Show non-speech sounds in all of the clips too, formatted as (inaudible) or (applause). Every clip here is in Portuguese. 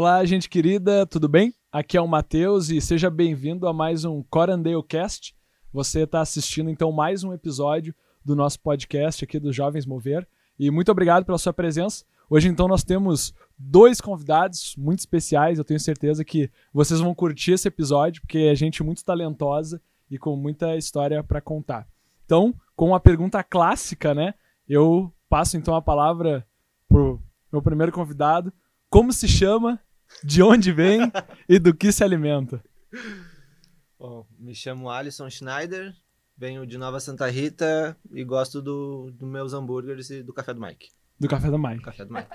Olá, gente querida, tudo bem? Aqui é o Matheus e seja bem-vindo a mais um Corandale Cast. Você está assistindo então mais um episódio do nosso podcast aqui dos Jovens Mover e muito obrigado pela sua presença. Hoje então nós temos dois convidados muito especiais. Eu tenho certeza que vocês vão curtir esse episódio porque é gente muito talentosa e com muita história para contar. Então, com a pergunta clássica, né? Eu passo então a palavra pro meu primeiro convidado. Como se chama, de onde vem e do que se alimenta? Bom, me chamo Alisson Schneider, venho de Nova Santa Rita e gosto dos do meus hambúrgueres e do café do Mike. Do café do Mike. Café do Mike.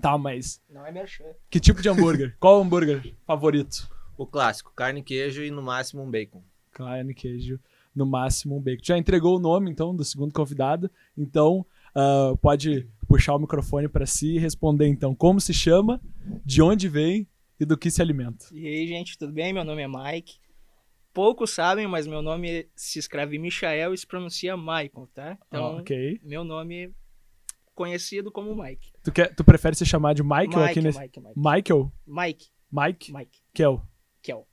Tá, mas Não é merchan. que tipo de hambúrguer? Qual o hambúrguer favorito? O clássico, carne, queijo e no máximo um bacon. Carne, queijo, no máximo um bacon. Já entregou o nome, então, do segundo convidado. Então, ah, pode puxar o microfone para si e responder, então, como se chama, de onde vem e do que se alimenta. E aí, gente, tudo bem? Meu nome é Mike. Poucos sabem, mas meu nome se escreve Michael e se pronuncia Michael, tá? Então, Ah, ok. meu nome conhecido como Mike. Tu, quer, tu prefere se chamar de Michael Mike, aqui nesse... Mike, Mike. Michael? Mike, Mike? Mike, Kel. Kel.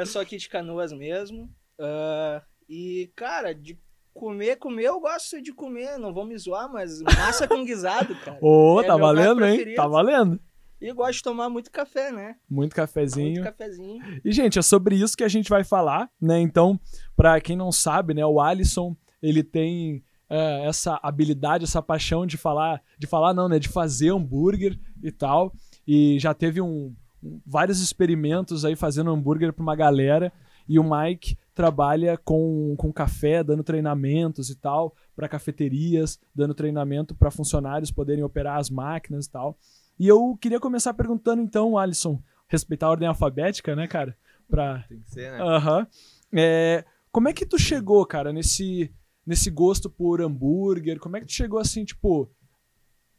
Eu (laughs) sou aqui de Canoas mesmo. Ah, e, cara, de comer, comer, eu gosto de comer. Não vou me zoar, mas massa com guisado, (laughs) cara. Ô, É tá valendo, hein? Tá valendo. E gosto de tomar muito café, né? Muito cafezinho. Muito cafezinho. E, gente, é sobre isso que a gente vai falar, né? Então, pra quem não sabe, né, o Alisson, ele tem é, essa habilidade, essa paixão de falar, de falar não, né, de fazer hambúrguer e tal. E já teve um, um- vários experimentos aí fazendo hambúrguer pra uma galera. E o Mike trabalha com, com café, dando treinamentos e tal, para cafeterias, dando treinamento para funcionários poderem operar as máquinas e tal. E eu queria começar perguntando então, Alisson, respeitar a ordem alfabética, né, cara? Pra... Tem que ser, né? Aham. É, como é que tu chegou, cara, nesse, nesse gosto por hambúrguer? Como é que tu chegou assim, tipo,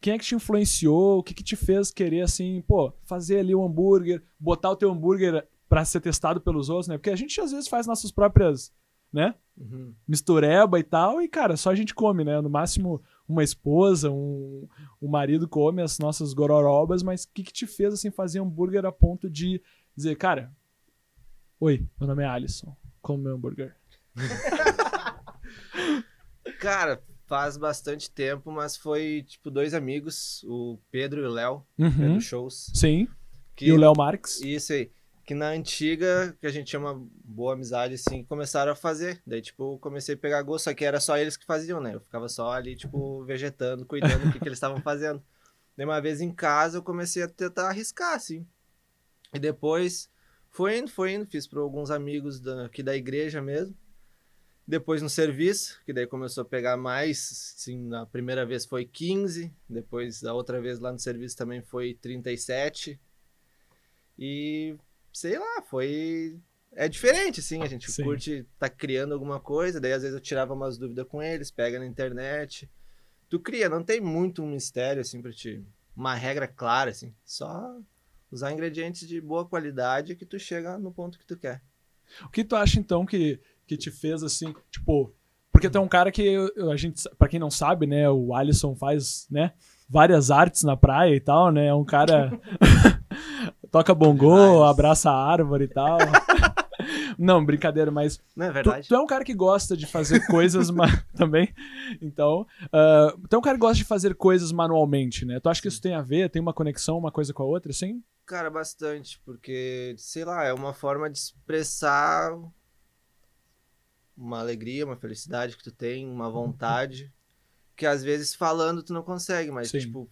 quem é que te influenciou? O que que te fez querer, assim, pô, fazer ali um hambúrguer, botar o teu hambúrguer pra ser testado pelos outros, né? Porque a gente às vezes faz nossas próprias, né? Uhum. mistureba e tal, e cara, só a gente come, né? No máximo uma esposa, um, um marido come as nossas gororobas, mas o que, que te fez assim fazer hambúrguer a ponto de dizer, cara, oi, meu nome é Alisson, como meu hambúrguer. (laughs) Cara, faz bastante tempo, mas foi tipo dois amigos, o Pedro e o Léo, Uhum. Pedro Shows. Sim. Que, E o Léo Marques. Isso aí. Que na antiga, que a gente tinha uma boa amizade, assim, começaram a fazer. Daí, tipo, comecei a pegar gosto, só que era só eles que faziam, né? Eu ficava só ali, tipo, vegetando, cuidando do que, que eles estavam fazendo. Daí, uma vez em casa, eu comecei a tentar arriscar, assim. E depois, foi indo, foi indo. Fiz para alguns amigos da- aqui da igreja mesmo. Depois no serviço, que daí começou a pegar mais, assim, na primeira vez foi 15, depois a outra vez lá no serviço também foi 37. E sei lá, foi é diferente assim, a gente Sim. curte tá criando alguma coisa, daí às vezes eu tirava umas dúvidas com eles, pega na internet. Tu cria, não tem muito um mistério assim para ti, uma regra clara assim, só usar ingredientes de boa qualidade que tu chega no ponto que tu quer. O que tu acha então que, que te fez assim, tipo, porque tu é um cara que a gente, para quem não sabe, né, o Alisson faz, né, várias artes na praia e tal, né? É um cara (laughs) toca bongô, Demais. abraça a árvore e tal. (laughs) Não, brincadeira, mas Não é tu, verdade? tu é um cara que gosta de fazer coisas ma- (laughs) também. Então, ah, tu é um cara que gosta de fazer coisas manualmente, né? Tu acha que isso tem a ver, tem uma conexão uma coisa com a outra, assim? Cara, bastante, porque, sei lá, é uma forma de expressar uma alegria, uma felicidade que tu tem, uma vontade, que às vezes falando tu não consegue, mas, Sim. tipo,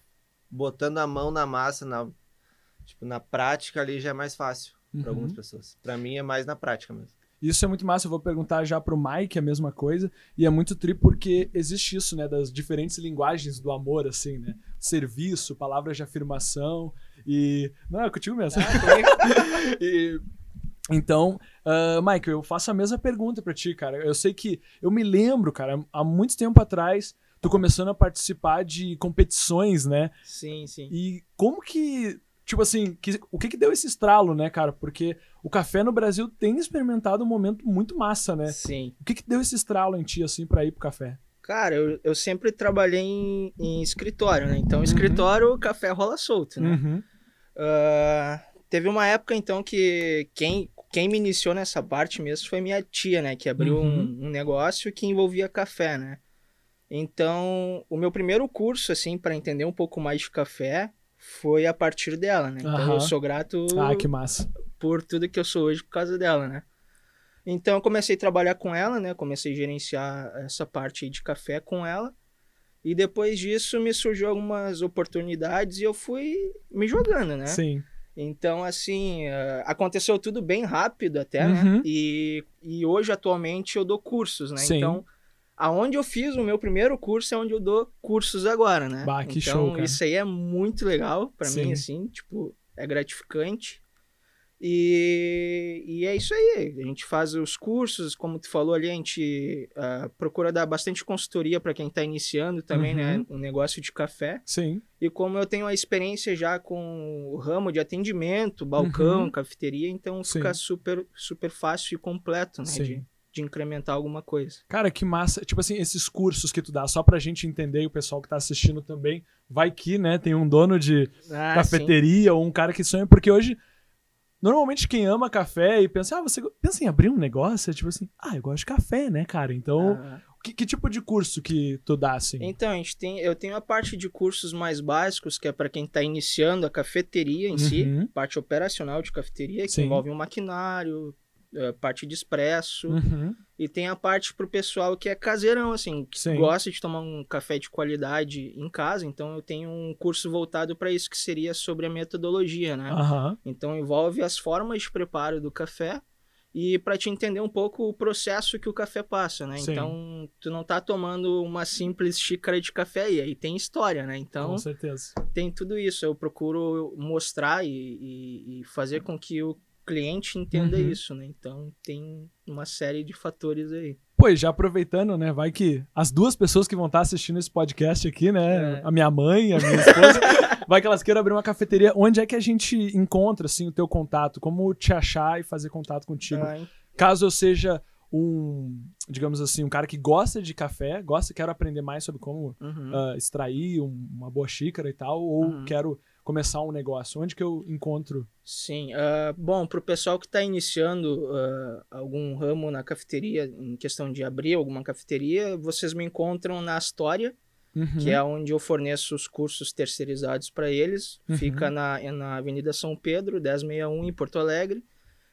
botando a mão na massa, na, tipo, na prática ali já é mais fácil para Uhum. algumas pessoas. Para mim é mais na prática mesmo. Isso é muito massa. Eu vou perguntar já pro Mike a mesma coisa. E é muito tri porque existe isso, né? Das diferentes linguagens do amor, assim, né? Serviço, palavras de afirmação e. Não, é contigo mesmo. (laughs) E- Então, ah, Mike, eu faço a mesma pergunta pra ti, cara. Eu sei que. Eu me lembro, cara, há muito tempo atrás, tu começando a participar de competições, né? Sim, sim. E como que. Tipo assim, que- o que que deu esse estralo, né, cara? Porque o café no Brasil tem experimentado um momento muito massa, né? Sim. O que que deu esse estralo em ti, assim, pra ir pro café? Cara, eu, eu sempre trabalhei em, em escritório, né? Então, Uhum. escritório, café rola solto, né? Uhum. Ah, teve uma época, então, que quem, quem me iniciou nessa parte mesmo foi minha tia, né? Que abriu Uhum. um, um negócio que envolvia café, né? Então, o meu primeiro curso, assim, para entender um pouco mais de café, foi a partir dela, né? Então, Aham. eu sou grato Ah, que massa. por tudo que eu sou hoje por causa dela, né? Então eu comecei a trabalhar com ela, né? Comecei a gerenciar essa parte de café com ela. E depois disso me surgiu algumas oportunidades e eu fui me jogando, né? Sim. Então, assim, eh, aconteceu tudo bem rápido até, Uhum. né? E, e hoje, atualmente, eu dou cursos, né? Sim. Então, aonde eu fiz o meu primeiro curso é onde eu dou cursos agora, né? Bah, que então, show, cara. isso aí é muito legal Sim. mim, assim, tipo, é gratificante. E, e é isso aí. A gente faz os cursos, como tu falou ali, a gente ah, procura dar bastante consultoria para quem tá iniciando também, né? Uhum. Um negócio de café. Sim. E como eu tenho a experiência já com o ramo de atendimento, balcão, Uhum. cafeteria, então Sim. fica super, super fácil e completo, né? Sim. De, de incrementar alguma coisa. Cara, que massa. Tipo assim, esses cursos que tu dá, só pra gente entender e o pessoal que tá assistindo também, vai que, né, tem um dono de Ah, cafeteria ou um cara que sonha, porque hoje, normalmente quem ama café e pensa, ah, você pensa em abrir um negócio, é tipo assim, ah, eu gosto de café, né, cara? sim. Então, Ah. que, que tipo de curso que tu dá, assim? Então, a gente tem, eu tenho a parte de cursos mais básicos, que é para quem está iniciando a cafeteria em si, Uhum. parte operacional de cafeteria, que Sim. envolve um maquinário, eh, parte de expresso, Uhum. e tem a parte pro pessoal que é caseirão, assim, que Sim. gosta de tomar um café de qualidade em casa, então eu tenho um curso voltado para isso, que seria sobre a metodologia, né? Aham. Então envolve as formas de preparo do café e para te entender um pouco o processo que o café passa, né? Sim. Então tu não tá tomando uma simples xícara de café e aí tem história, né? Então Com certeza. tem tudo isso. Eu procuro mostrar e, e- e fazer com que o cliente entenda Uhum. isso, né? Então tem uma série de fatores aí. E já aproveitando, né? Vai que as duas pessoas que vão estar assistindo esse podcast aqui, né? É. A minha mãe, a minha esposa, (laughs) vai que elas queiram abrir uma cafeteria. Onde é que a gente encontra, assim, o teu contato? Como te achar e fazer contato contigo? En- Caso eu seja um, digamos assim, um cara que gosta de café, gosta, quero aprender mais sobre como uhum. ah, extrair um- uma boa xícara e tal, ou Uhum. quero começar um negócio. Onde que eu encontro? Sim, ah, bom, para o pessoal que está iniciando ah, algum ramo na cafeteria, em questão de abrir alguma cafeteria, vocês me encontram na História, Uhum. que é onde eu forneço os cursos terceirizados para eles. Uhum. Fica na, na Avenida São Pedro, 1061, em Porto Alegre.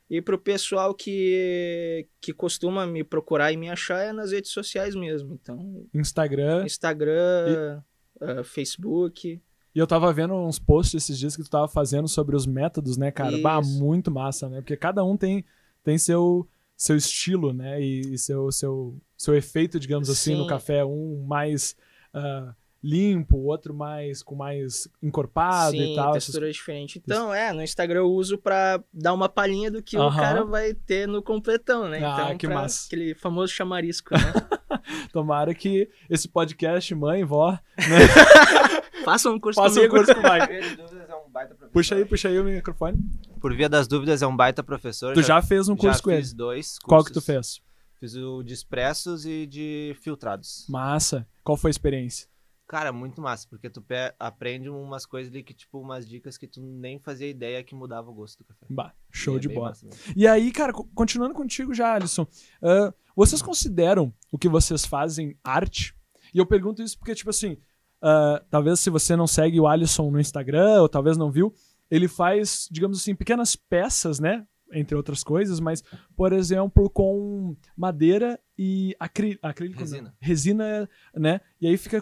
E para o pessoal que, que costuma me procurar e me achar é nas redes sociais mesmo. Então, Instagram. Instagram, ah, Facebook. E eu tava vendo uns posts esses dias que tu tava fazendo sobre os métodos, né, cara? Bah, Isso. muito massa, né? Porque cada um tem, tem seu, seu estilo, né? E, e seu, seu, seu efeito, digamos assim, no café. Um mais ah, limpo, o outro mais com mais encorpado Sim, e tal. essas textura diferente. Então, é, no Instagram eu uso pra dar uma palhinha do que o Aham. cara vai ter no completão, né? Ah, Então, que massa. aquele famoso chamarisco, né? (laughs) Tomara que esse podcast, mãe, vó, (laughs) (laughs) Faça um curso faça um curso com o Mike. Por via das dúvidas é um baita professor. Puxa aí, puxa aí o microfone. Por via das dúvidas é um baita professor. Tu já fez um curso já com ele. fiz dois cursos. Qual que tu fez? Fiz o de expressos e de filtrados. Massa. Qual foi a experiência? Cara, muito massa, porque tu aprende umas coisas ali que, tipo, umas dicas que tu nem fazia ideia que mudava o gosto do café. Bah, show E é de bola. E aí, cara, co- continuando contigo já, Alisson, ah, vocês consideram o que vocês fazem arte? E eu pergunto isso porque, tipo assim, ah, talvez se você não segue o Alisson no Instagram, ou talvez não viu, ele faz, digamos assim, pequenas peças, né? Entre outras coisas, mas, por exemplo, com madeira e acrí acrílico. não. Resina. Resina, né? E aí fica.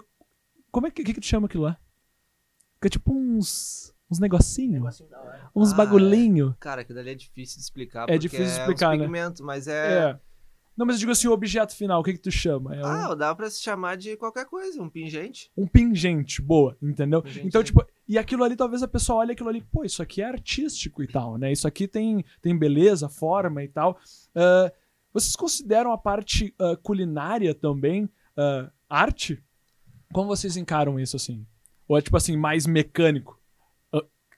Como é que, que, que tu chama aquilo lá? Fica tipo uns. uns negocinhos. Negocinho. Uns Ah, bagulhinho. Cara, aquilo ali é difícil de explicar. É porque difícil de uns explicar, né? pigmentos, mas é... É. Não, mas eu digo assim, o objeto final, o que que tu chama? É um- Ah, dá pra se chamar de qualquer coisa, um pingente. um pingente, boa, entendeu? Pingente, então, tipo, e aquilo ali, talvez a pessoa olhe aquilo ali, pô, isso aqui é artístico e tal, né? Isso aqui tem, tem beleza, forma e tal. Ah, vocês consideram a parte ah, culinária também ah, arte? Como vocês encaram isso, assim? Ou é, tipo assim, mais mecânico?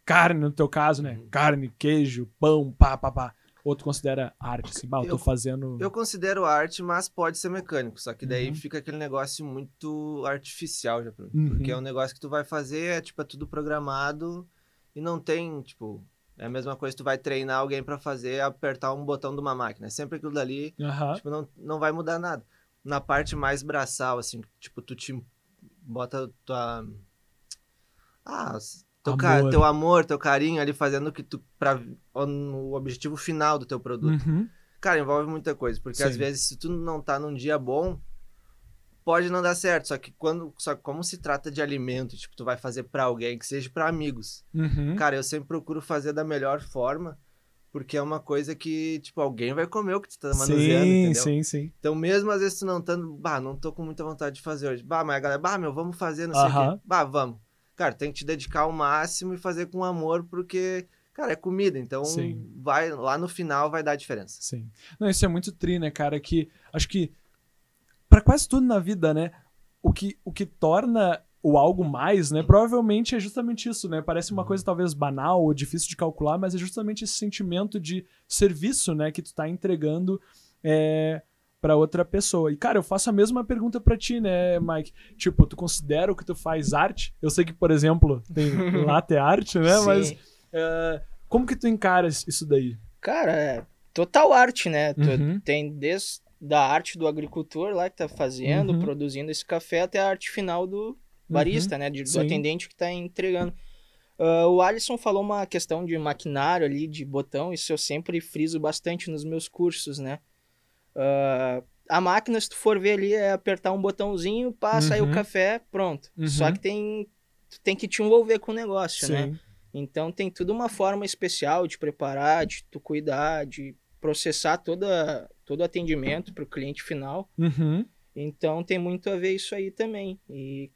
Carne, no teu caso, né? Uhum. Carne, queijo, pão, pá, pá, pá. Ou tu considera arte, assim, bah, eu tô fazendo... Eu considero arte, mas pode ser mecânico. Só que daí Uhum. fica aquele negócio muito artificial já pra mim. Uhum. Porque é um negócio que tu vai fazer, é tipo, é tudo programado e não tem, tipo. É a mesma coisa que tu vai treinar alguém pra fazer, apertar um botão de uma máquina. É sempre aquilo dali, Aham. tipo, não, não vai mudar nada. Na parte mais braçal, assim, tipo, tu te bota tua. Ah, teu, Amor. teu amor, teu carinho ali fazendo o que tu. Pra, o objetivo final do teu produto. Uhum. Cara, envolve muita coisa, porque às Sim. vezes se tu não tá num dia bom, pode não dar certo, só que quando, só que como se trata de alimento, tipo, tu vai fazer pra alguém, que seja pra amigos. Uhum. Cara, eu sempre procuro fazer da melhor forma, porque é uma coisa que, tipo, alguém vai comer o que tu tá manuseando, sim, entendeu? sim, sim. Então, mesmo às vezes tu não tá, bah, não tô com muita vontade de fazer hoje. Bah, mas a galera, bah, meu, vamos fazer, não sei o quê. Bah, vamos. Cara, tem que te dedicar ao máximo e fazer com amor, porque, cara, é comida, então Sim. vai lá no final vai dar diferença. Sim. Não, isso é muito tri, né, cara? Que acho que pra quase tudo na vida, né? O que, o que torna o algo mais, né? Provavelmente é justamente isso, né? Parece uma coisa talvez banal ou difícil de calcular, mas é justamente esse sentimento de serviço, né? Que tu tá entregando é, para outra pessoa. E, cara, eu faço a mesma pergunta pra ti, né, Mike? Tipo, tu considera o que tu faz arte? Eu sei que, por exemplo, tem (laughs) latte arte, né? Mas Sim. é, como que tu encaras isso daí? Cara, é total arte, né? Tu Uhum. Tem desde da arte do agricultor lá que tá fazendo, Uhum. produzindo esse café, até a arte final do barista, né? de- do Sim. atendente que tá entregando. Ah, o Alisson falou uma questão de maquinário ali, de botão, isso eu sempre friso bastante nos meus cursos, né? Ah, a máquina, se tu for ver ali, é apertar um botãozinho, passa aí Uhum. o café, pronto. Uhum. Só que tem, tu tem que te envolver com o negócio, né? Sim. Então tem tudo uma forma especial de preparar, de tu cuidar, de processar toda, todo o atendimento para o cliente final. Uhum. Então tem muito a ver isso aí também. E,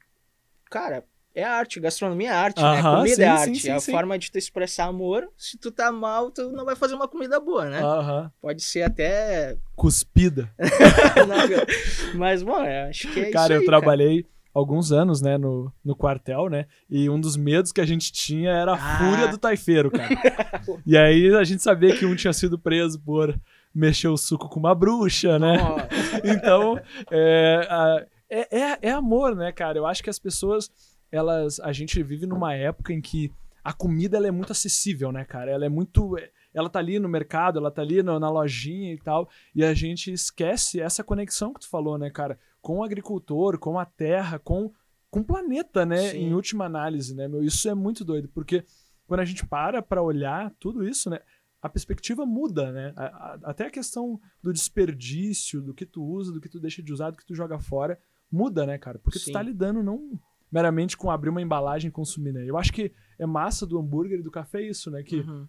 cara, é arte, gastronomia é arte, né? Aham, Comida sim, é sim, arte. sim, é a sim. forma de tu expressar amor. Se tu tá mal, tu não vai fazer uma comida boa, né? Aham. Pode ser até. Cuspida. (laughs) Mas, bom, é, acho que é cara, isso. eu aí, trabalhei alguns anos, né, no, no quartel, né? E um dos medos que a gente tinha era a Ah. fúria do taifeiro, cara. (laughs) e aí a gente sabia que um tinha sido preso por mexer o suco com uma bruxa, né? (laughs) Então, é, a- é, é, é amor, né, cara? Eu acho que as pessoas, elas. A gente vive numa época em que a comida ela é muito acessível, né, cara? Ela é muito. Ela tá ali no mercado, ela tá ali no- na lojinha e tal. E a gente esquece essa conexão que tu falou, né, cara? Com o agricultor, com a terra, com, com o planeta, né? Sim. Em última análise, né, meu? Isso é muito doido, porque quando a gente para pra olhar tudo isso, né? A perspectiva muda, né? A- a- até a questão do desperdício, do que tu usa, do que tu deixa de usar, do que tu joga fora, muda, né, cara? Porque tu Sim. tá lidando não meramente com abrir uma embalagem e consumir, né? Eu acho que é massa do hambúrguer e do café isso, né? Que, uhum.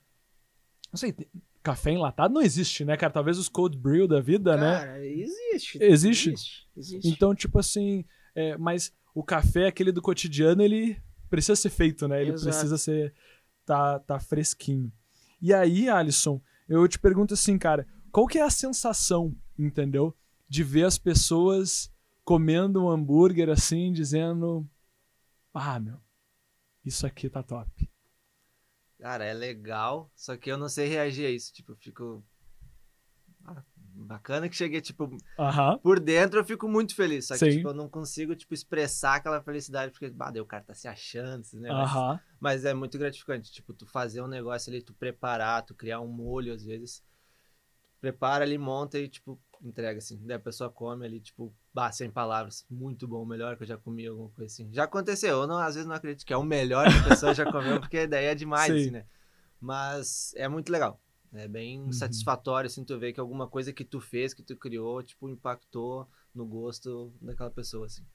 não sei, tem- café enlatado não existe, né, cara? Talvez os cold brew da vida, né? Cara, existe. Existe? Existe. existe. Então, tipo assim, é, mas o café, aquele do cotidiano, ele precisa ser feito, né? Ele Exato. precisa ser. Tá, tá fresquinho. E aí, Alisson, eu te pergunto assim, cara, qual que é a sensação, entendeu? De ver as pessoas comendo um hambúrguer assim, dizendo: Ah, meu, isso aqui tá top. Cara, é legal, só que eu não sei reagir a isso. Tipo, eu fico. Ah, bacana que cheguei, tipo, por dentro eu fico muito feliz. Só que, tipo, eu não consigo, tipo, expressar aquela felicidade, porque, bah, daí o cara tá se achando, esses negócios. Mas é muito gratificante, tipo, tu fazer um negócio ali, tu preparar, tu criar um molho, às vezes. Prepara ali, monta e, tipo, entrega, assim. Daí a pessoa come ali, tipo, bah, sem palavras. Muito bom, o melhor que eu já comi, alguma coisa assim. Já aconteceu, eu não, às vezes não acredito que é o melhor que a pessoa já comeu, porque daí é demais, Sim. assim, né? Mas é muito legal. É bem Uhum. satisfatório, assim, tu ver que alguma coisa que tu fez, que tu criou, tipo, impactou no gosto daquela pessoa, assim.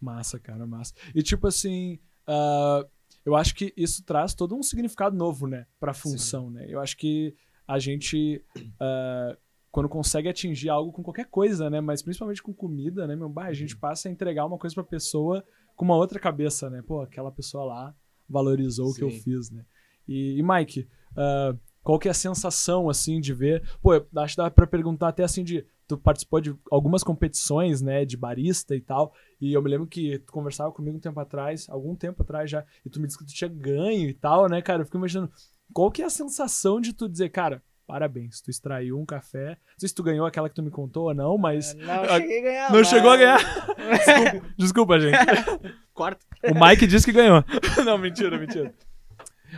Massa, cara, massa. E tipo assim, ah, eu acho que isso traz todo um significado novo, né, pra função, né? Eu acho que a gente, ah, quando consegue atingir algo com qualquer coisa, né, mas principalmente com comida, né, meu, bah, a gente passa a entregar uma coisa pra pessoa com uma outra cabeça, né? Pô, aquela pessoa lá valorizou o que eu Sim. fiz, né? E, e Mike, ah, qual que é a sensação, assim, de ver... Pô, acho que dá pra perguntar até, assim, de... Tu participou de algumas competições, né, de barista e tal, e eu me lembro que tu conversava comigo um tempo atrás, algum tempo atrás já, e tu me disse que tu tinha ganho e tal, né, cara? Eu fico imaginando, qual que é a sensação de tu dizer, cara, parabéns. Tu extraiu um café. Não sei se tu ganhou aquela que tu me contou ou não, mas. Não cheguei a ganhar. Não chegou a ganhar. Desculpa, (laughs) (laughs) desculpa, gente. (laughs) Corta. O Mike disse que ganhou. não, mentira, mentira.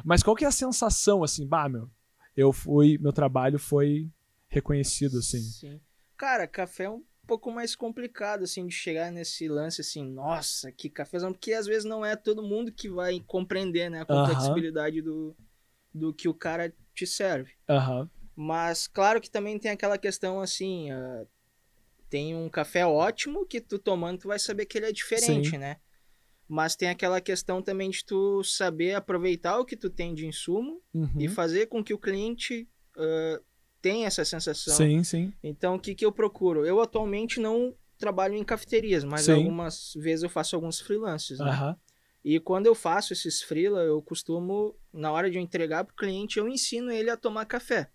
Mas qual que é a sensação, assim, bah, meu? Eu fui, meu trabalho foi reconhecido, assim. Sim. Cara, café é um pouco mais complicado, assim, de chegar nesse lance, assim, nossa, que cafezão, porque às vezes não é todo mundo que vai compreender, né, a complexibilidade do, do que o cara te serve. Aham. Mas claro que também tem aquela questão, assim, ah, tem um café ótimo que tu tomando tu vai saber que ele é diferente, Sim. né? Mas tem aquela questão também de tu saber aproveitar o que tu tem de insumo Uhum. e fazer com que o cliente ah, tenha essa sensação. Sim, sim. Então, o que, que eu procuro? Eu atualmente não trabalho em cafeterias, mas Sim. algumas vezes eu faço alguns freelances, né? Aham. E quando eu faço esses freela, eu costumo, na hora de eu entregar pro cliente, eu ensino ele a tomar café.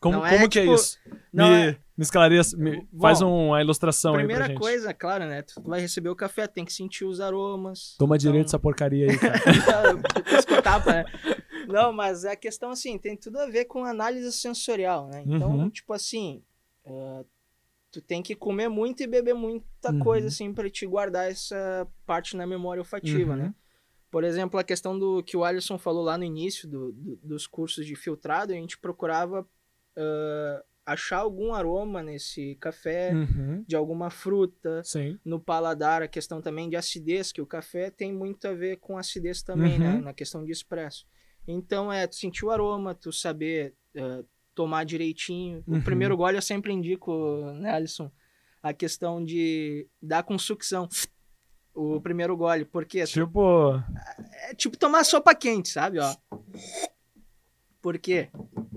Como, é, como que é tipo, isso? Não me, é- me esclareça, me- Bom, faz uma ilustração aí Primeira pra gente. coisa, claro, né? Tu vai receber o café, tem que sentir os aromas. Toma direito essa Então- porcaria aí, cara. (laughs) Né? Não, mas a questão, assim, tem tudo a ver com análise sensorial, né? Então, Uhum. tipo assim, ah, tu tem que comer muito e beber muita Uhum. coisa, assim, pra te guardar essa parte na memória olfativa, Uhum. né? Por exemplo, a questão do que o Alisson falou lá no início do- do- dos cursos de filtrado, a gente procurava ah, achar algum aroma nesse café, Uhum. de alguma fruta, Sim. no paladar, a questão também de acidez, que o café tem muito a ver com acidez também, Uhum. né? Na questão de expresso. Então, é, tu sentir o aroma, tu saber eh, tomar direitinho. Uhum. O primeiro gole eu sempre indico, né, Alisson? A questão de dar com sucção. O primeiro gole, porque Tipo, é tipo tomar sopa quente, sabe? Ó. Por quê?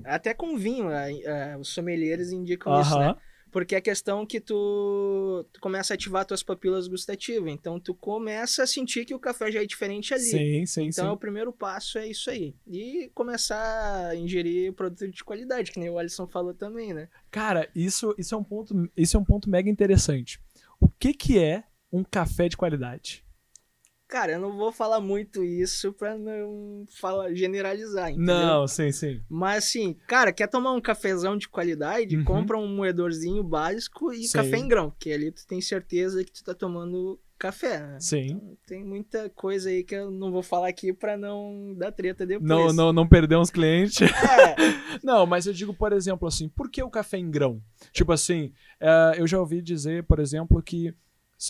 Até com vinho, eh, eh, os sommeliers indicam isso, né? Porque é questão que tu, tu começa a ativar tuas papilas gustativas. Então tu começa a sentir que o café já é diferente ali. Sim, sim, então sim. o primeiro passo é isso aí. E começar a ingerir produto de qualidade, que nem o Alisson falou também, né? Cara, isso, isso, é um ponto, isso é um ponto mega interessante. O que que é um café de qualidade? Cara, eu não vou falar muito isso pra não falar, generalizar, entendeu? Não, sim, sim. Mas assim, cara, quer tomar um cafezão de qualidade? Uhum. Compra um moedorzinho básico e Sim. café em grão, que ali tu tem certeza que tu tá tomando café, né? Sim. Então, tem muita coisa aí que eu não vou falar aqui pra não dar treta depois. Não, não, não perder uns clientes. É, (laughs) Não, mas eu digo, por exemplo, assim, por que o café em grão? Tipo assim, eh, eu já ouvi dizer, por exemplo, que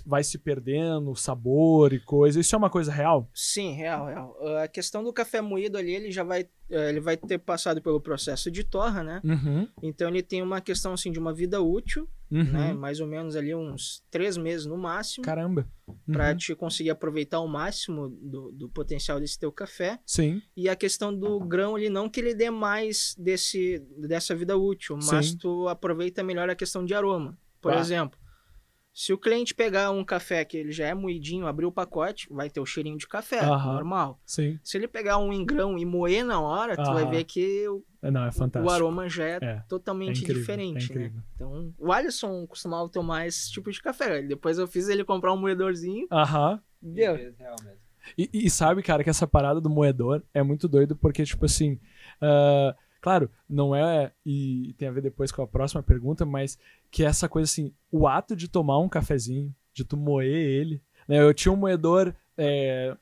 vai se perdendo o sabor e coisa. Isso é uma coisa real? sim, real, real. A questão do café moído ali, ele já vai, eh, ele vai ter passado pelo processo de torra, né? Uhum. Então ele tem uma questão assim de uma vida útil, Uhum. né? Mais ou menos ali uns três meses no máximo, Caramba. pra Uhum. te conseguir aproveitar o máximo do, do potencial desse teu café. Sim. E a questão do grão ali, não que ele dê mais desse, dessa vida útil, mas Sim. tu aproveita melhor a questão de aroma. Por Tá. exemplo, se o cliente pegar um café que ele já é moidinho, abrir o pacote, vai ter o cheirinho de café, Aham. normal. Sim. Se ele pegar um em grão e moer na hora, tu vai ver que o, É, Não, é fantástico. o aroma já é, É, é totalmente incrível, diferente, é né? incrível. Então, o Alisson costumava tomar esse tipo de café. Depois eu fiz ele comprar um moedorzinho, Aham. deu. Real mesmo. E, e sabe, cara, que essa parada do moedor é muito doido porque, tipo assim, ah, claro, não é. E tem a ver depois com a próxima pergunta, mas que é essa coisa assim, o ato de tomar um cafezinho, de tu moer ele. Né? Eu tinha um moedor é,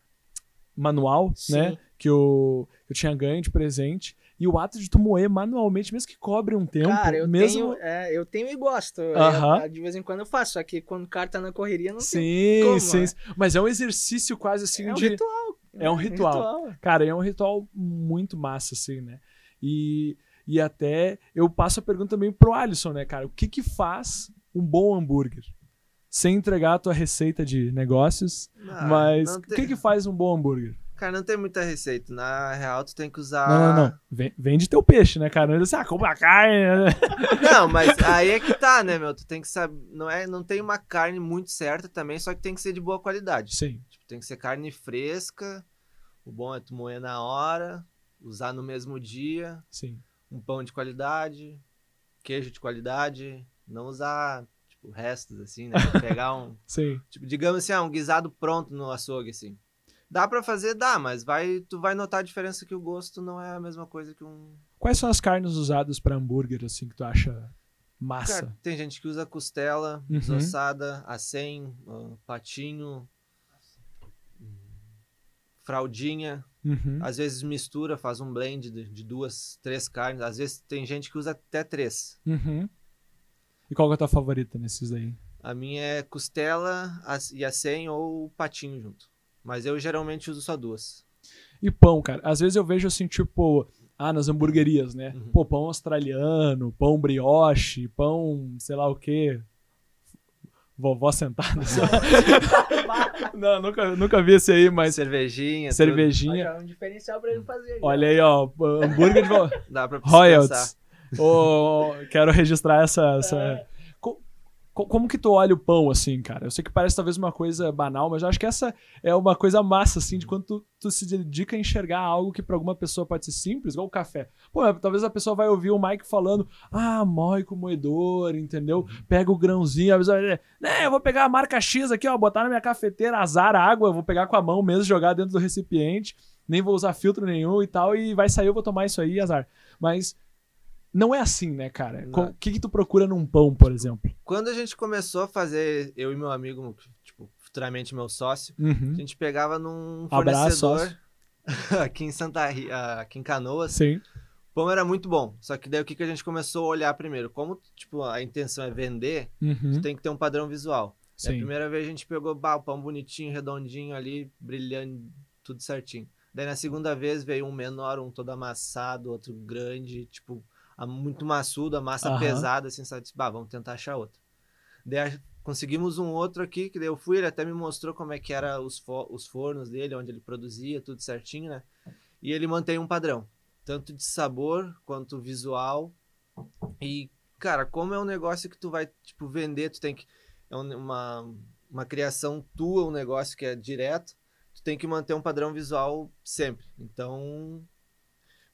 manual, Sim. né? Que eu, eu tinha ganho de presente. E o ato de tu moer manualmente, mesmo que cobre um tempo, Cara, eu, mesmo. tenho, é, eu tenho e gosto. Eu- Aham. de vez em quando eu faço, só que quando o cara tá na correria, não tem Sim, como, sim, né? sim. Mas é um exercício quase assim É um de. ritual. É um ritual. Cara, é um ritual muito massa, assim, né? E, e até eu passo a pergunta também pro Alisson, né, cara? O que que faz um bom hambúrguer? Sem entregar a tua receita de negócios, mas não o tem- que que faz um bom hambúrguer? Cara, não tem muita receita. Na real, tu tem que usar. Não, não, não. Vende teu peixe, né, cara? Não é assim, ah, compra carne. né? (laughs) Não, mas aí é que tá, né, meu? Tu tem que saber. Não, é, não tem uma carne muito certa também, só que tem que ser de boa qualidade. Sim, Tipo, tem que ser carne fresca. O bom é tu moer na hora, usar no mesmo dia, sim. um pão de qualidade, queijo de qualidade, não usar tipo restos assim, né? (laughs) Pegar um, Sim. tipo, digamos assim, ah, um guisado pronto no açougue assim. Dá pra fazer, dá, mas vai tu vai notar a diferença que o gosto não é a mesma coisa que um Quais são as carnes usadas pra hambúrguer, assim, que tu acha massa? Cara, tem gente que usa costela, Uhum. desossada, acém, ah, patinho, fraldinha. Uhum. Às vezes mistura, faz um blend de, de duas, três carnes. Às vezes tem gente que usa até três. Uhum. E qual que é a tua favorita nesses daí? A minha é costela e acém ou patinho junto. Mas eu geralmente uso só duas. E pão, cara. Às vezes eu vejo assim, tipo, ah, nas hamburguerias, né? Uhum. Pô, pão australiano, pão brioche, pão sei lá o quê. Vovó sentada. (laughs) Não, nunca, nunca vi esse aí, mas Cervejinha, cervejinha. Já é um diferencial pra ele fazer. Olha aí, ó, hambúrguer de vo- tudo. Dá pra royalties. Ô, quero registrar essa, essa... Co- Como que tu olha o pão, assim, cara? Eu sei que parece talvez uma coisa banal, mas eu acho que essa é uma coisa massa, assim, de quando tu, tu se dedica a enxergar algo que pra alguma pessoa pode ser simples, igual o café. Pô, talvez a pessoa vai ouvir o Mike falando, ah, moe com moedor, entendeu? Pega o grãozinho, a pessoa vai dizer, né, eu vou pegar a marca X aqui, ó, botar na minha cafeteira, azar a água, eu vou pegar com a mão mesmo, jogar dentro do recipiente, nem vou usar filtro nenhum e tal, e vai sair, eu vou tomar isso aí, azar. Mas não é assim, né, cara? O que, que tu procura num pão, por exemplo? Quando a gente começou a fazer, eu e meu amigo, tipo, futuramente meu sócio, Uhum. a gente pegava num Abraço, fornecedor (laughs) aqui em Santa ah, aqui em Canoas. Sim. O pão era muito bom. Só que daí o que, que a gente começou a olhar primeiro? Como, tipo, a intenção é vender, Uhum. tu tem que ter um padrão visual. E a Sim. primeira vez a gente pegou bah, o pão bonitinho, redondinho ali, brilhando, tudo certinho. Daí na segunda vez veio um menor, um todo amassado, outro grande, tipo, muito maçudo, a massa Aham. pesada, assim, sabe? Disse, Bah, vamos tentar achar outro. Daí conseguimos um outro aqui, que daí eu fui, ele até me mostrou como é que era os, fo- os fornos dele, onde ele produzia, tudo certinho, né? E ele mantém um padrão, tanto de sabor quanto visual. E, cara, como é um negócio que tu vai, tipo, vender, tu tem que é um- uma, uma criação tua, um negócio que é direto, tu tem que manter um padrão visual sempre. Então,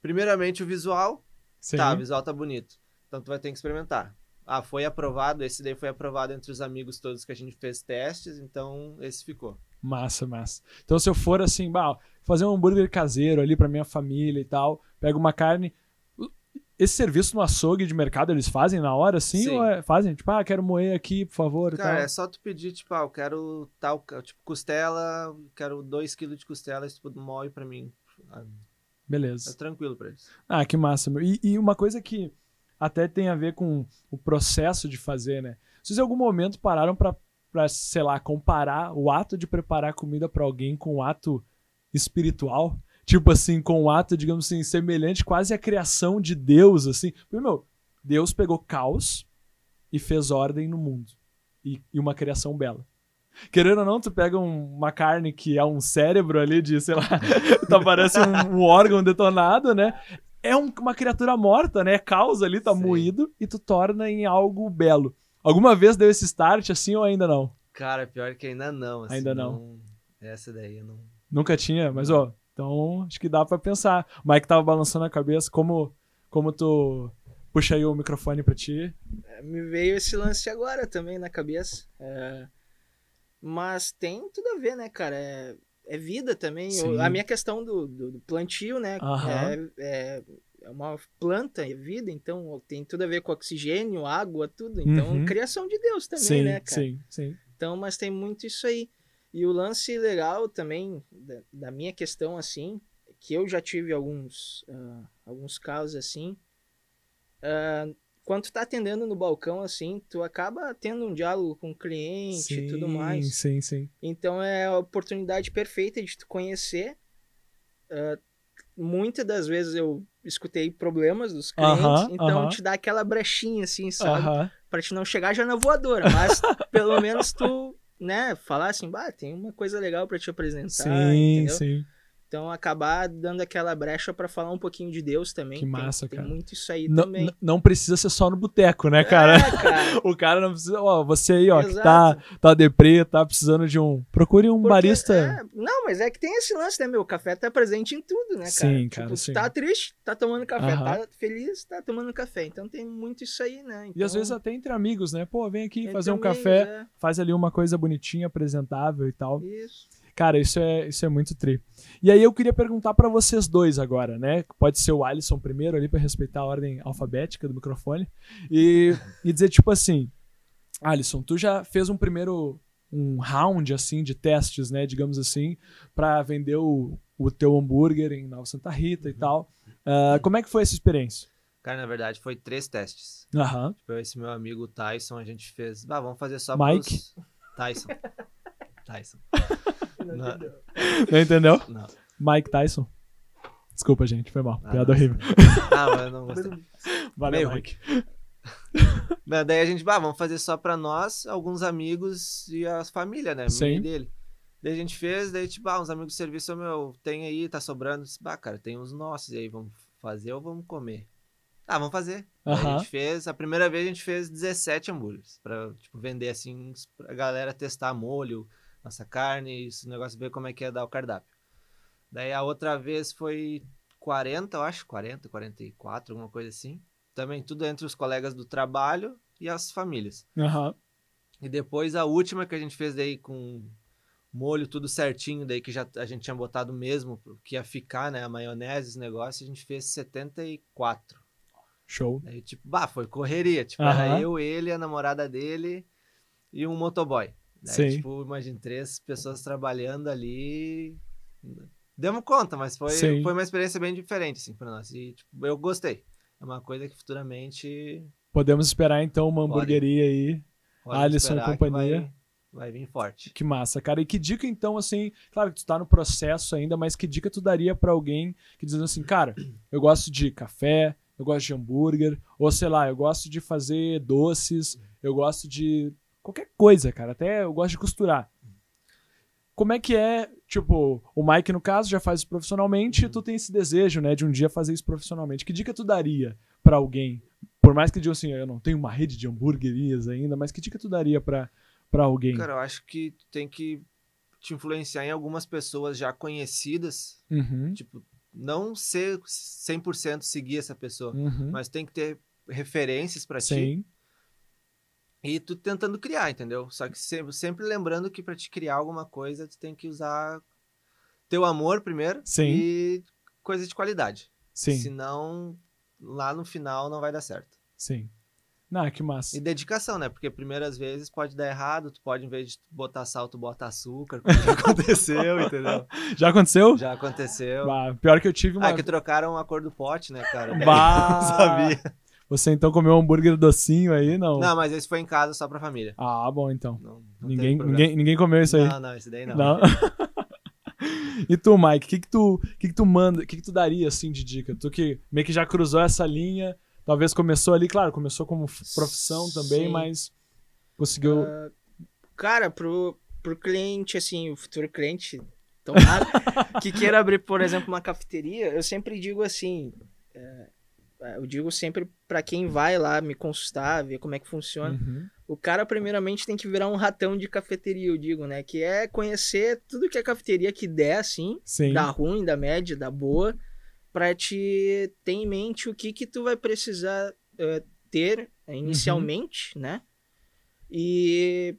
primeiramente o visual, Sim. tá, o visual tá bonito. Então tu vai ter que experimentar. Ah, foi aprovado, esse daí foi aprovado entre os amigos todos que a gente fez testes, então esse ficou. Massa, massa. Então, se eu for assim, bah, fazer um hambúrguer caseiro ali pra minha família e tal, pego uma carne. Esse serviço no açougue de mercado eles fazem na hora, assim? Sim. Ou é- fazem? Tipo, ah, quero moer aqui, por favor. Cara, é só tu pedir, tipo, ah, eu quero tal, tipo, costela, quero 2kg de costela, tu moe pra mim. Ah, É Beleza. tranquilo pra eles. Ah, que massa, meu. E, e uma coisa que até tem a ver com o processo de fazer, né? Vocês em algum momento pararam pra, pra sei lá, comparar o ato de preparar comida pra alguém com o ato espiritual? Tipo assim, com o ato, digamos assim, semelhante quase à criação de Deus, assim. Porque, meu, Deus pegou caos e fez ordem no mundo. E, e uma criação bela. Querendo ou não, tu pega um- uma carne que é um cérebro ali de, sei lá, (laughs) tá, parece um, um órgão detonado, né? É um- uma criatura morta, né? Caos ali, tá Sim. moído, e tu torna em algo belo. Alguma vez deu esse start assim ou ainda não? Cara, pior que ainda não. assim, Ainda não. Essa daí eu não. Nunca tinha, mas ó, então acho que dá pra pensar. O Mike tava balançando a cabeça, como, como tu puxa aí o microfone pra ti. É, Me veio esse lance agora também na cabeça. É, Mas tem tudo a ver, né, cara? É, é vida também. Eu- a minha questão do, do- do plantio, né? É, é, é uma planta, é vida, então tem tudo a ver com oxigênio, água, tudo. Então, Uhum. criação de Deus também, sim, né, cara? sim, sim. Então, mas tem muito isso aí. E o lance legal também da, da minha questão, assim, que eu já tive alguns, ah, alguns casos assim. ah, quando tu tá atendendo no balcão, assim, tu acaba tendo um diálogo com o cliente e tudo mais. Sim, sim. Então é a oportunidade perfeita de tu conhecer. Ah, muitas das vezes eu escutei problemas dos clientes, Aham, então aham. te dá aquela brechinha, assim, sabe? Aham. Pra te não chegar já na voadora, mas (laughs) pelo menos tu, né, falar assim, bah, tem uma coisa legal pra te apresentar, Sim, entendeu? sim. Então acabar dando aquela brecha pra falar um pouquinho de Deus também. Que tem- massa, tem, cara. muito isso aí Não, também. não precisa ser só no boteco, né, cara? É, cara. (laughs) O cara não precisa. Ó, você aí, ó, que Exato. tá, tá deprê, tá precisando de um. Procure um Porque, barista. é, não, mas é que tem esse lance, né, meu? O café tá presente em tudo, né, cara? Sim, Tipo, cara, tu sim. tá triste, tá tomando café. Aham. Tá feliz, tá tomando café. Então tem muito isso aí, né? E às Então, vezes até entre amigos, né? Pô, vem aqui entre fazer um amigos, café, é, faz ali uma coisa bonitinha, apresentável e tal. Isso. Cara, isso é, isso é muito tri. E aí eu queria perguntar pra vocês dois agora, né? Pode ser o Alisson primeiro ali pra respeitar a ordem alfabética do microfone. E, e dizer tipo assim, Alisson, tu já fez um primeiro um round assim de testes, né, digamos assim, pra vender o, o teu hambúrguer em Nova Santa Rita e tal. Ah, como é que foi essa experiência? Cara, na verdade, foi três testes. Aham. Tipo, esse meu amigo Tyson, a gente fez. Ah, vamos fazer só Mike? pros... Tyson. (laughs) Tyson. Não Não. entendeu. Não entendeu? Não. Mike Tyson. Desculpa, gente, foi mal. Ah, Piada horrível. Ah, mas eu não gostei. Valeu, Meio Mike. Mas daí a gente, bah, vamos fazer só pra nós, alguns amigos e as famílias, né? Sim. Dele. Daí a gente fez, daí tipo, ah, uns amigos de serviço, meu, tem aí, tá sobrando. Disse, Bah, cara, tem os nossos e aí, vamos fazer ou vamos comer? Ah, vamos fazer. Daí a Aham. gente fez, a primeira vez a gente fez 17 hambúrgueres, pra, tipo, vender assim, pra galera testar molho, nossa carne, esse negócio, ver como é que ia dar o cardápio. Daí a outra vez foi 40, eu acho, 40, 44, alguma coisa assim. Também tudo entre os colegas do trabalho e as famílias. Aham. E depois a última que a gente fez daí com molho tudo certinho, daí que já a gente tinha botado mesmo, que ia ficar, né, a maionese, esse negócio, a gente fez 74. Show. Daí tipo, bah, foi correria, tipo, Aham. era eu, ele, a namorada dele e um motoboy. Sim. tipo, imagina, três pessoas trabalhando ali. Demos conta, mas foi, Sim. foi uma experiência bem diferente, assim, pra nós. E, tipo, eu gostei. É uma coisa que futuramente Podemos esperar então uma hamburgueria aí. Alisson e companhia. Vai, vai vir forte. Que massa, cara. E que dica então, assim, claro que tu tá no processo ainda, mas que dica tu daria pra alguém que diz assim, cara, eu gosto de café, eu gosto de hambúrguer, ou sei lá, eu gosto de fazer doces, eu gosto de qualquer coisa, cara. Até eu gosto de costurar. Como é que é, tipo, o Mike, no caso, já faz isso profissionalmente e tu tem esse desejo, né, de um dia fazer isso profissionalmente. Que dica tu daria pra alguém? Por mais que diga assim, eu não tenho uma rede de hamburguerias ainda, mas que dica tu daria pra pra alguém? Cara, eu acho que tu tem que te influenciar em algumas pessoas já conhecidas. Uhum, Tipo, não ser 100% seguir essa pessoa, uhum. mas tem que ter referências pra ti. E tu tentando criar, entendeu? Só que sempre, sempre lembrando que pra te criar alguma coisa, tu tem que usar teu amor primeiro Sim. e coisa de qualidade. sim, Senão, lá no final não vai dar certo. sim. Não, que massa. E dedicação, né? Porque primeiras vezes pode dar errado, tu pode, em vez de botar sal, tu bota açúcar, como já (laughs) aconteceu, entendeu? (laughs) Já aconteceu? Já aconteceu. Bah, pior que eu tive uma. Ah, que trocaram a cor do pote, né, cara? Bah! Não (laughs) sabia. Você então comeu um hambúrguer docinho aí, não? Não, mas esse foi em casa só pra família. Ah, bom então. Não, não Ninguém, ninguém, ninguém comeu isso aí. Não, não, esse daí não. Não. (laughs) e tu, Mike, o que que tu, que que tu manda, o que que tu daria assim de dica? Tu que meio que já cruzou essa linha, talvez começou ali, claro, começou como profissão também, Sim. mas conseguiu. Ah, cara, pro, pro cliente, assim, o futuro cliente, tomara, (laughs) que queira abrir, por exemplo, uma cafeteria, eu sempre digo assim, é, eu digo sempre pra quem vai lá me consultar, ver como é que funciona, Uhum. o cara primeiramente tem que virar um ratão de cafeteria, eu digo, né, que é conhecer tudo que a cafeteria que der, assim, Sim. da ruim, da média, da boa, pra te ter em mente o que que tu vai precisar eh, ter inicialmente, né? E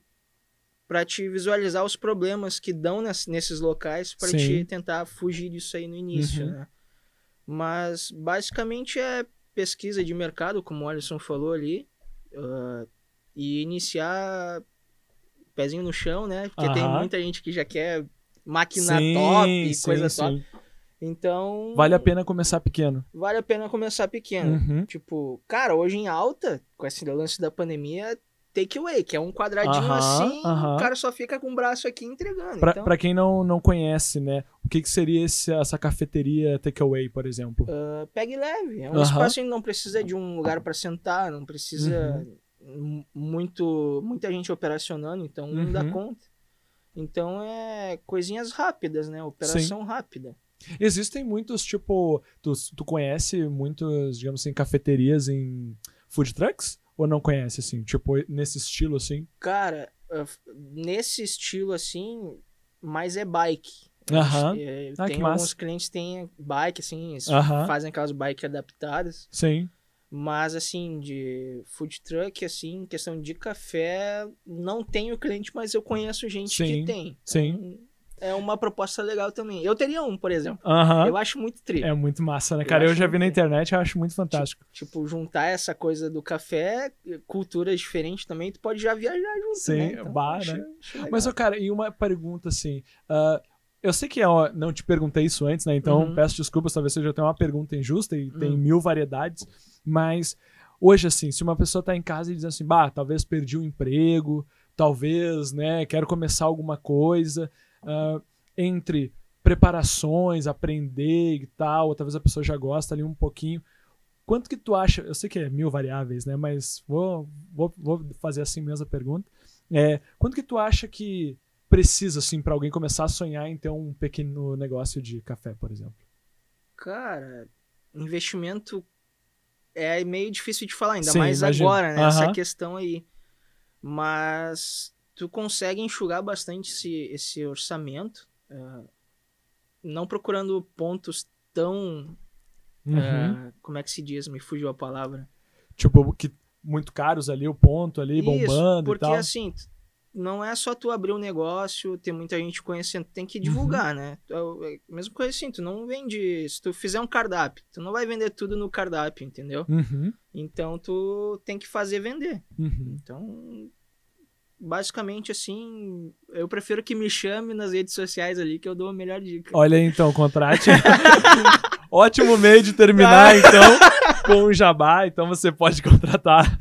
pra te visualizar os problemas que dão nes- nesses locais pra Sim. te tentar fugir disso aí no início, Uhum. né? Mas basicamente é pesquisa de mercado, como o Alisson falou ali, ah, e iniciar pezinho no chão, né? Porque tem Aham. muita gente que já quer máquina Sim, top, e sim, coisa sim. top. Então, Vale a pena começar pequeno. vale a pena começar pequeno. Uhum. Tipo, cara, hoje em alta, com esse lance da pandemia, takeaway, que é um quadradinho Aham, assim, aham. o cara só fica com o braço aqui entregando. Pra, então, pra quem não, não conhece, né? O que, que seria esse- essa cafeteria takeaway, por exemplo? ah, pegue leve. É um Aham. espaço que não precisa de um lugar pra sentar, não precisa Uhum. muito muita gente operacionando, então não dá Uhum. conta. Então é coisinhas rápidas, né? Operação rápida. Existem muitos, tipo, tu, tu conhece muitos, digamos assim, cafeterias em food trucks? Ou não conhece, assim? Tipo, nesse estilo, assim? Cara, nesse estilo assim, mais é bike. Aham. É, Ah, tem massa. alguns clientes que têm bike, assim, eles fazem aquelas bikes adaptadas. Sim. Mas, assim, de food truck, assim, questão de café, não tenho cliente, mas eu conheço gente Sim, que tem. sim. Então, é uma proposta legal também. Eu teria um, por exemplo. Eu acho muito tri. É muito massa, né, Eu cara? Eu, acho já vi na internet, eu acho muito fantástico. Tipo, juntar essa coisa do café, culturas diferentes também, tu pode já viajar junto, Sim, né? Então, bah, acho- né? acho. Mas, ô, cara, e uma pergunta assim. ah, eu sei que eu não te perguntei isso antes, né? Então Uhum. peço desculpas, talvez seja até uma pergunta injusta e tem Uhum. mil variedades. Mas hoje, assim, se uma pessoa tá em casa e diz assim, bah, talvez perdi o emprego, talvez, né, quero começar alguma coisa, ah, entre preparações, aprender e tal, ou talvez a pessoa já gosta ali um pouquinho. Quanto que tu acha? Eu sei que é mil variáveis, né? Mas vou, vou, vou fazer assim mesmo a pergunta. É, quanto que tu acha que precisa, assim, para alguém começar a sonhar em ter um pequeno negócio de café, por exemplo? Cara, investimento é meio difícil de falar, ainda Sim, mais imagino. agora, né? Essa Aham. questão aí. Mas tu consegue enxugar bastante esse, esse orçamento, eh, não procurando pontos tão. Uhum. eh, como é que se diz? Me fugiu a palavra. Tipo, que muito caros ali, o ponto ali, Isso, bombando porque e tal. assim, t- não é só tu abrir um negócio, ter muita gente conhecendo, tem que divulgar, Uhum. né? Tu- é a Mesma coisa assim, tu não vende, se tu fizer um cardápio, tu não vai vender tudo no cardápio, entendeu? Uhum, Então tu tem que fazer vender. uhum. Então, basicamente assim, eu prefiro que me chame nas redes sociais ali que eu dou a melhor dica. Olha aí, então, contrate. (laughs) Ótimo meio de terminar, então, com o Jabá. Então você pode contratar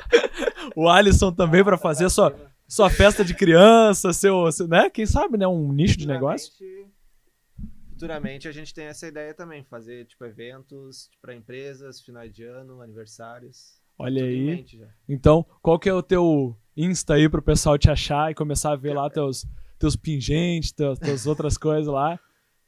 o Alisson também para fazer sua, sua festa de criança, seu, seu- né? Quem sabe, né? Um nicho de negócio. Futuramente- Futuramente a gente tem essa ideia também, fazer tipo eventos para empresas, finais de ano, aniversários. Olha Tudo aí. Então, qual que é o teu Insta aí pro pessoal te achar e começar a ver lá teus, teus pingentes, teus, teus (laughs) outras coisas lá?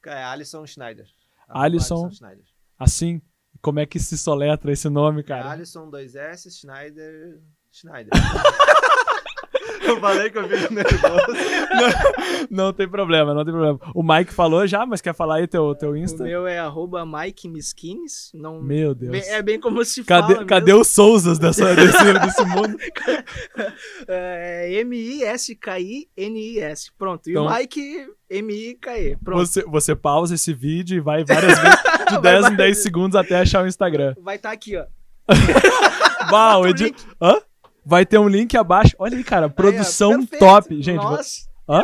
É Alisson Schneider. Alisson. Schneider. Assim, como é que se soletra esse nome, É cara? Alisson 2S, Schneider, Schneider. (laughs) eu falei que eu fico nervoso. Não tem problema, não tem problema. O Mike falou já, mas quer falar aí teu, teu O Insta? meu é arroba Mike Miskines, não Meu Deus. bem- é bem como se Cadê, fala cadê mesmo. os Souzas dessa, (laughs) desse, desse mundo? (laughs) É M-I-S-K-I-N-I-S. Pronto. E Então- o Mike, M-I-K-E. Pronto. Você, você pausa esse vídeo e vai várias vezes, de (laughs) 10 em 10 segundos até achar o Instagram. Vai estar aqui, ó. Bah, o o edi-. Hã? Vai ter um link abaixo. Olha aí, cara, produção Aí, perfeito. top. Gente, vou- Nossa. Hã?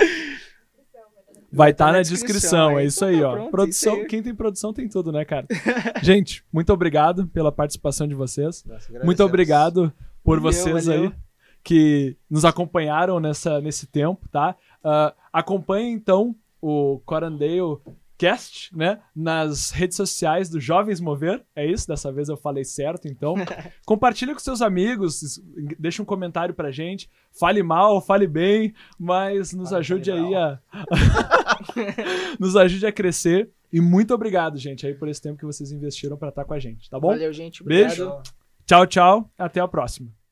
Vai estar tá na na descrição, descrição, é isso Então aí, tá ó. pronto, produção, isso aí. quem tem produção tem tudo, né, cara? (laughs) Gente, muito obrigado pela participação de vocês. Nossa, Muito obrigado por Valeu, vocês valeu. aí que nos acompanharam nessa, nesse tempo, tá? Ah, acompanhem então o Corandale Cast, né? Nas redes sociais do Jovens Mover. É isso, dessa vez eu falei certo, então. (laughs) Compartilha com seus amigos, deixa um comentário pra gente. Fale mal, fale bem, mas nos Fale ajude aí a. (laughs) nos ajude a crescer. E muito obrigado, gente, aí por esse tempo que vocês investiram pra estar com a gente, tá bom? Valeu, gente. Beijo. Obrigado. Tchau, tchau. Até a próxima.